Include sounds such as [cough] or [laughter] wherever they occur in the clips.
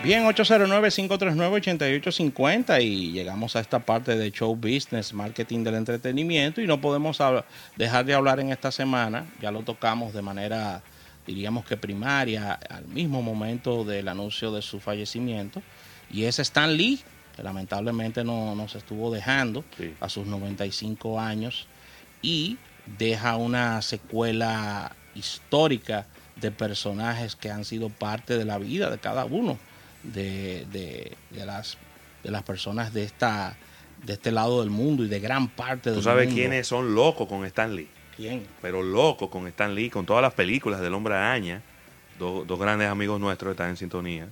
Bien, 809-539-8850 y llegamos a esta parte de show business, marketing del entretenimiento y no podemos dejar de hablar en esta semana, ya lo tocamos de manera, diríamos que primaria, al mismo momento del anuncio de su fallecimiento, y es Stan Lee, que lamentablemente no nos estuvo dejando a sus 95 años y deja una secuela histórica de personajes que han sido parte de la vida de cada uno de, de, las, de las personas de, esta, de este lado del mundo y de gran parte del mundo. ¿Tú sabes quiénes son locos con Stan Lee? ¿Quién? Pero locos con Stan Lee, con todas las películas del Hombre Araña. Dos, dos grandes amigos nuestros están en sintonía.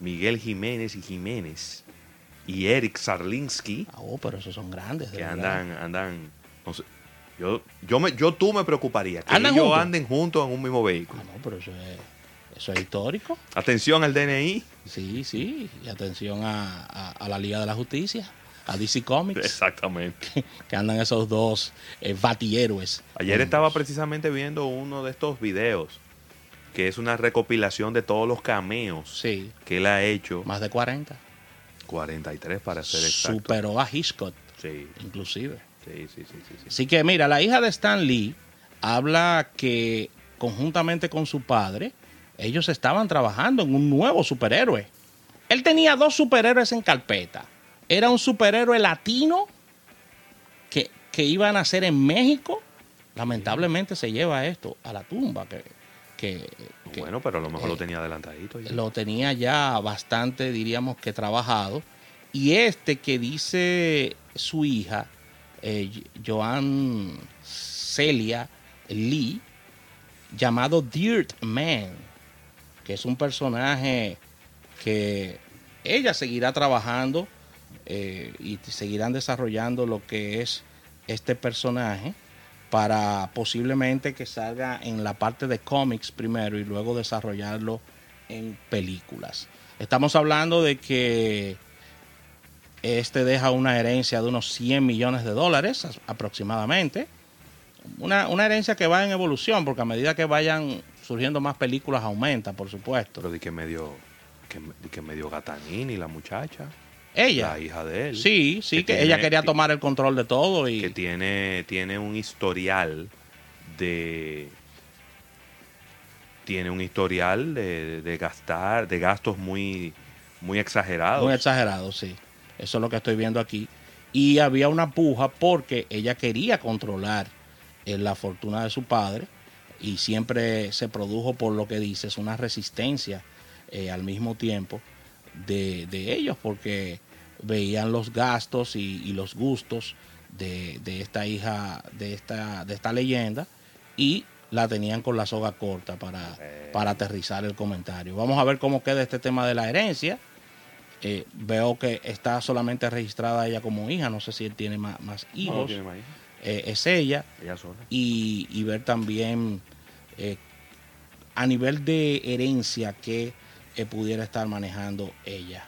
Miguel Jiménez y Jiménez. Y Eric Sarlinsky. Ah, oh, pero esos son grandes. que andan, andan, no sé, yo, yo, me, yo tú me preocuparía que ellos anden juntos en un mismo vehículo. Ah, no, pero eso es, eso es histórico. Atención al DNI. Sí, sí, y atención a, la Liga de la Justicia, a DC Comics. Exactamente. [laughs] Que, andan esos dos eh, batilleros. Ayer estaba precisamente viendo uno de estos videos, que es una recopilación de todos los cameos sí. que él ha hecho. Más de 40. 43 para ser exacto. Superó a Hitchcock. Sí. Inclusive. Sí, sí, sí, sí, Así que mira, la hija de Stan Lee habla que conjuntamente con su padre, ellos estaban trabajando en un nuevo superhéroe. Él tenía dos superhéroes en carpeta. Era un superhéroe latino que, que iba a nacer en México. Lamentablemente se lleva esto a la tumba. Que, bueno, pero a lo mejor lo tenía adelantadito. Lo tenía ya bastante, diríamos que trabajado. Y este que dice su hija, eh, Joan Celia Lee, llamado Dirt Man que es un personaje que ella seguirá trabajando eh, y seguirán desarrollando lo que es este personaje para posiblemente que salga en la parte de cómics primero y luego desarrollarlo en películas. Estamos hablando de que este deja una herencia de unos 100 millones de dólares aproximadamente. Una, una herencia que va en evolución porque a medida que vayan surgiendo más películas aumenta, por supuesto. Pero de que medio, que, que medio Gatanini, la muchacha. Ella. La hija de él. Sí, sí, que, ella quería tomar el control de todo y... Que tiene, tiene un historial de... Tiene un historial de, gastar, de gastos muy, muy exagerados. Muy exagerados, sí. Eso es lo que estoy viendo aquí. Y había una puja porque ella quería controlar eh, la fortuna de su padre y siempre se produjo por lo que dices una resistencia eh, al mismo tiempo de, ellos porque veían los gastos y, los gustos de, esta hija de esta, de esta leyenda y la tenían con la soga corta para, para aterrizar el comentario. Vamos a ver cómo queda este tema de la herencia. Eh, veo que está solamente registrada ella como hija, no sé si él tiene más, hijos. Eh, es ella. Y, y, ver también eh, a nivel de herencia que eh, pudiera estar manejando ella.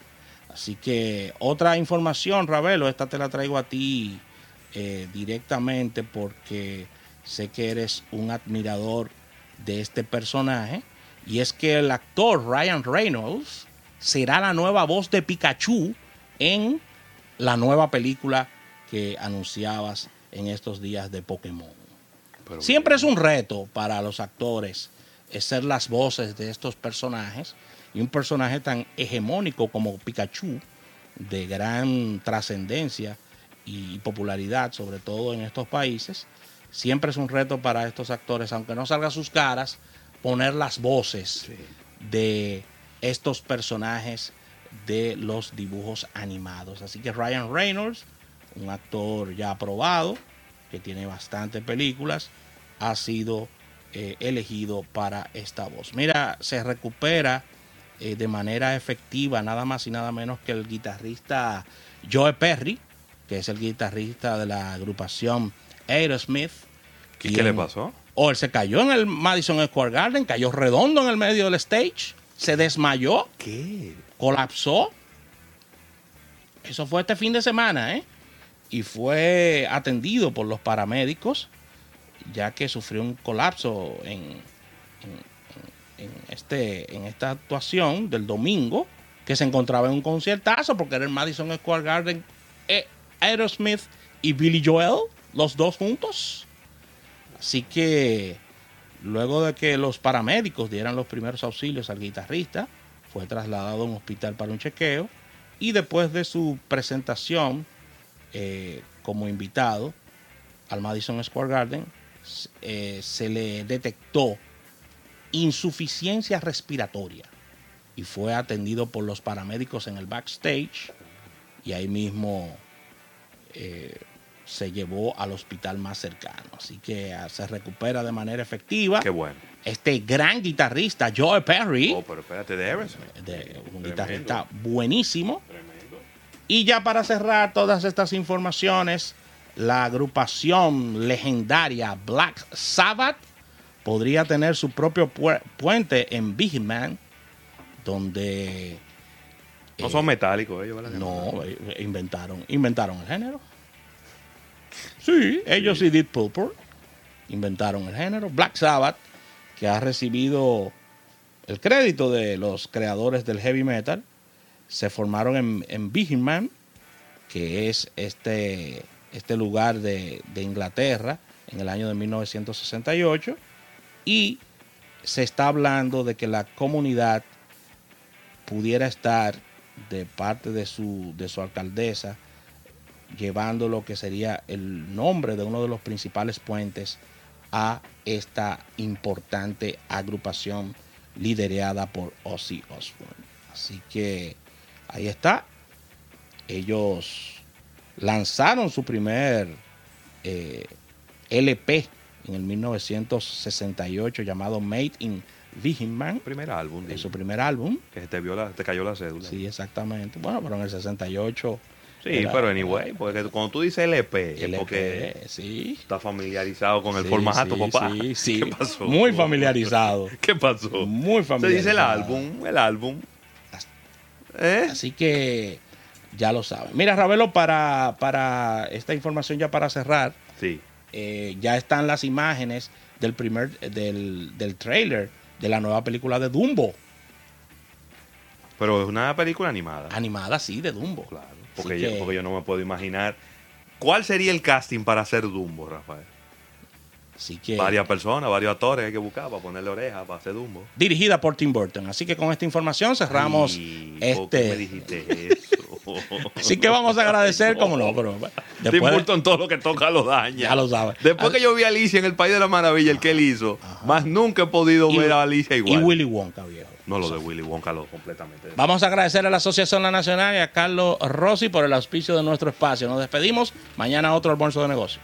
Así que otra información, Ravelo, esta te la traigo a ti directamente porque sé que eres un admirador de este personaje. Y es que el actor Ryan Reynolds será la nueva voz de Pikachu en la nueva película que anunciabas en estos días de Pokémon. Siempre es un reto para los actores ser las voces de estos personajes y un personaje tan hegemónico como Pikachu, de gran trascendencia y popularidad, sobre todo en estos países, siempre es un reto para estos actores, aunque no salgan sus caras, poner las voces de estos personajes de los dibujos animados. Así que Ryan Reynolds, un actor ya aprobado, que tiene bastantes películas, ha sido eh, elegido para esta voz. Mira, se recupera eh, de manera efectiva nada más y nada menos que el guitarrista Joe Perry, que es el guitarrista de la agrupación Aerosmith. ¿Y qué le pasó? O él se cayó en el Madison Square Garden, cayó redondo en el medio del stage, se desmayó. ¿Qué? Colapsó. Eso fue este fin de semana, ¿eh? Y fue atendido por los paramédicos ya que sufrió un colapso en, este, en esta actuación del domingo que se encontraba en un conciertazo porque era el Madison Square Garden, eh, Aerosmith y Billy Joel, los dos juntos. Así que luego de que los paramédicos dieran los primeros auxilios al guitarrista, fue trasladado a un hospital para un chequeo y después de su presentación eh, como invitado al Madison Square Garden, eh, se le detectó insuficiencia respiratoria y fue atendido por los paramédicos en el backstage y ahí mismo eh, se llevó al hospital más cercano. Así que ah, se recupera de manera efectiva. Qué bueno. Este gran guitarrista, Joe Perry, Oh, pero espérate, de de un Tremendo. guitarrista buenísimo. Y ya para cerrar todas estas informaciones, la agrupación legendaria Black Sabbath podría tener su propio pu- puente en Big Man, donde No eh, son metálicos ellos, ¿verdad? no eh, inventaron inventaron el género. Sí, ellos y Deep Purple inventaron el género. Black Sabbath, que ha recibido el crédito de los creadores del heavy metal, se formaron en, en Birmingham, que es este, este lugar de, de Inglaterra, en el año de 1968, y se está hablando de que la comunidad pudiera estar de parte de su, de su alcaldesa llevando lo que sería el nombre de uno de los principales puentes a esta importante agrupación liderada por Ozzy Osbourne. Así que ahí está. Ellos lanzaron su primer eh, LP en el 1968 llamado Made in Viginman. Primer álbum. Es su primer álbum. Que te, vio la- te cayó la cédula. Sí, exactamente. Bueno, pero en el 68. Sí, era- pero anyway, porque cuando tú dices LP, es LP, porque sí. estás familiarizado con el Sí, formato, sí, papá. Sí, sí. [laughs] ¿Qué pasó? Muy familiarizado. [laughs] ¿Qué pasó? Muy Se familiarizado. dice el álbum, el álbum. ¿Eh? Así que ya lo saben. Mira, Ravelo, para, para esta información ya para cerrar, Sí. eh, ya están las imágenes del primer, del, del trailer de la nueva película de Dumbo. Pero es una película animada. Animada, sí, de Dumbo. Claro. Así Porque, yo, que- porque yo no me puedo imaginar. ¿Cuál sería el casting para hacer Dumbo, Rafael? Así que Varias personas, varios actores hay que buscar para ponerle oreja, para hacer Dumbo. dirigida por Tim Burton. Así que con esta información cerramos Ay, ¿por qué me este. dijiste eso? [laughs] Así que vamos a agradecer, [laughs] como no, pero Tim después Burton todo lo que toca lo daña. Ya lo sabe. Después que yo vi a Alicia en el País de la Maravilla, el que él hizo, más nunca he podido Y- ver a Alicia y igual. Willy Wonka, viejo. No lo de Willy Wonka, lo completamente. Vamos a agradecer a la Asociación La Nacional y a Carlos Rossi por el auspicio de nuestro espacio. Nos despedimos. Mañana otro almuerzo de negocios.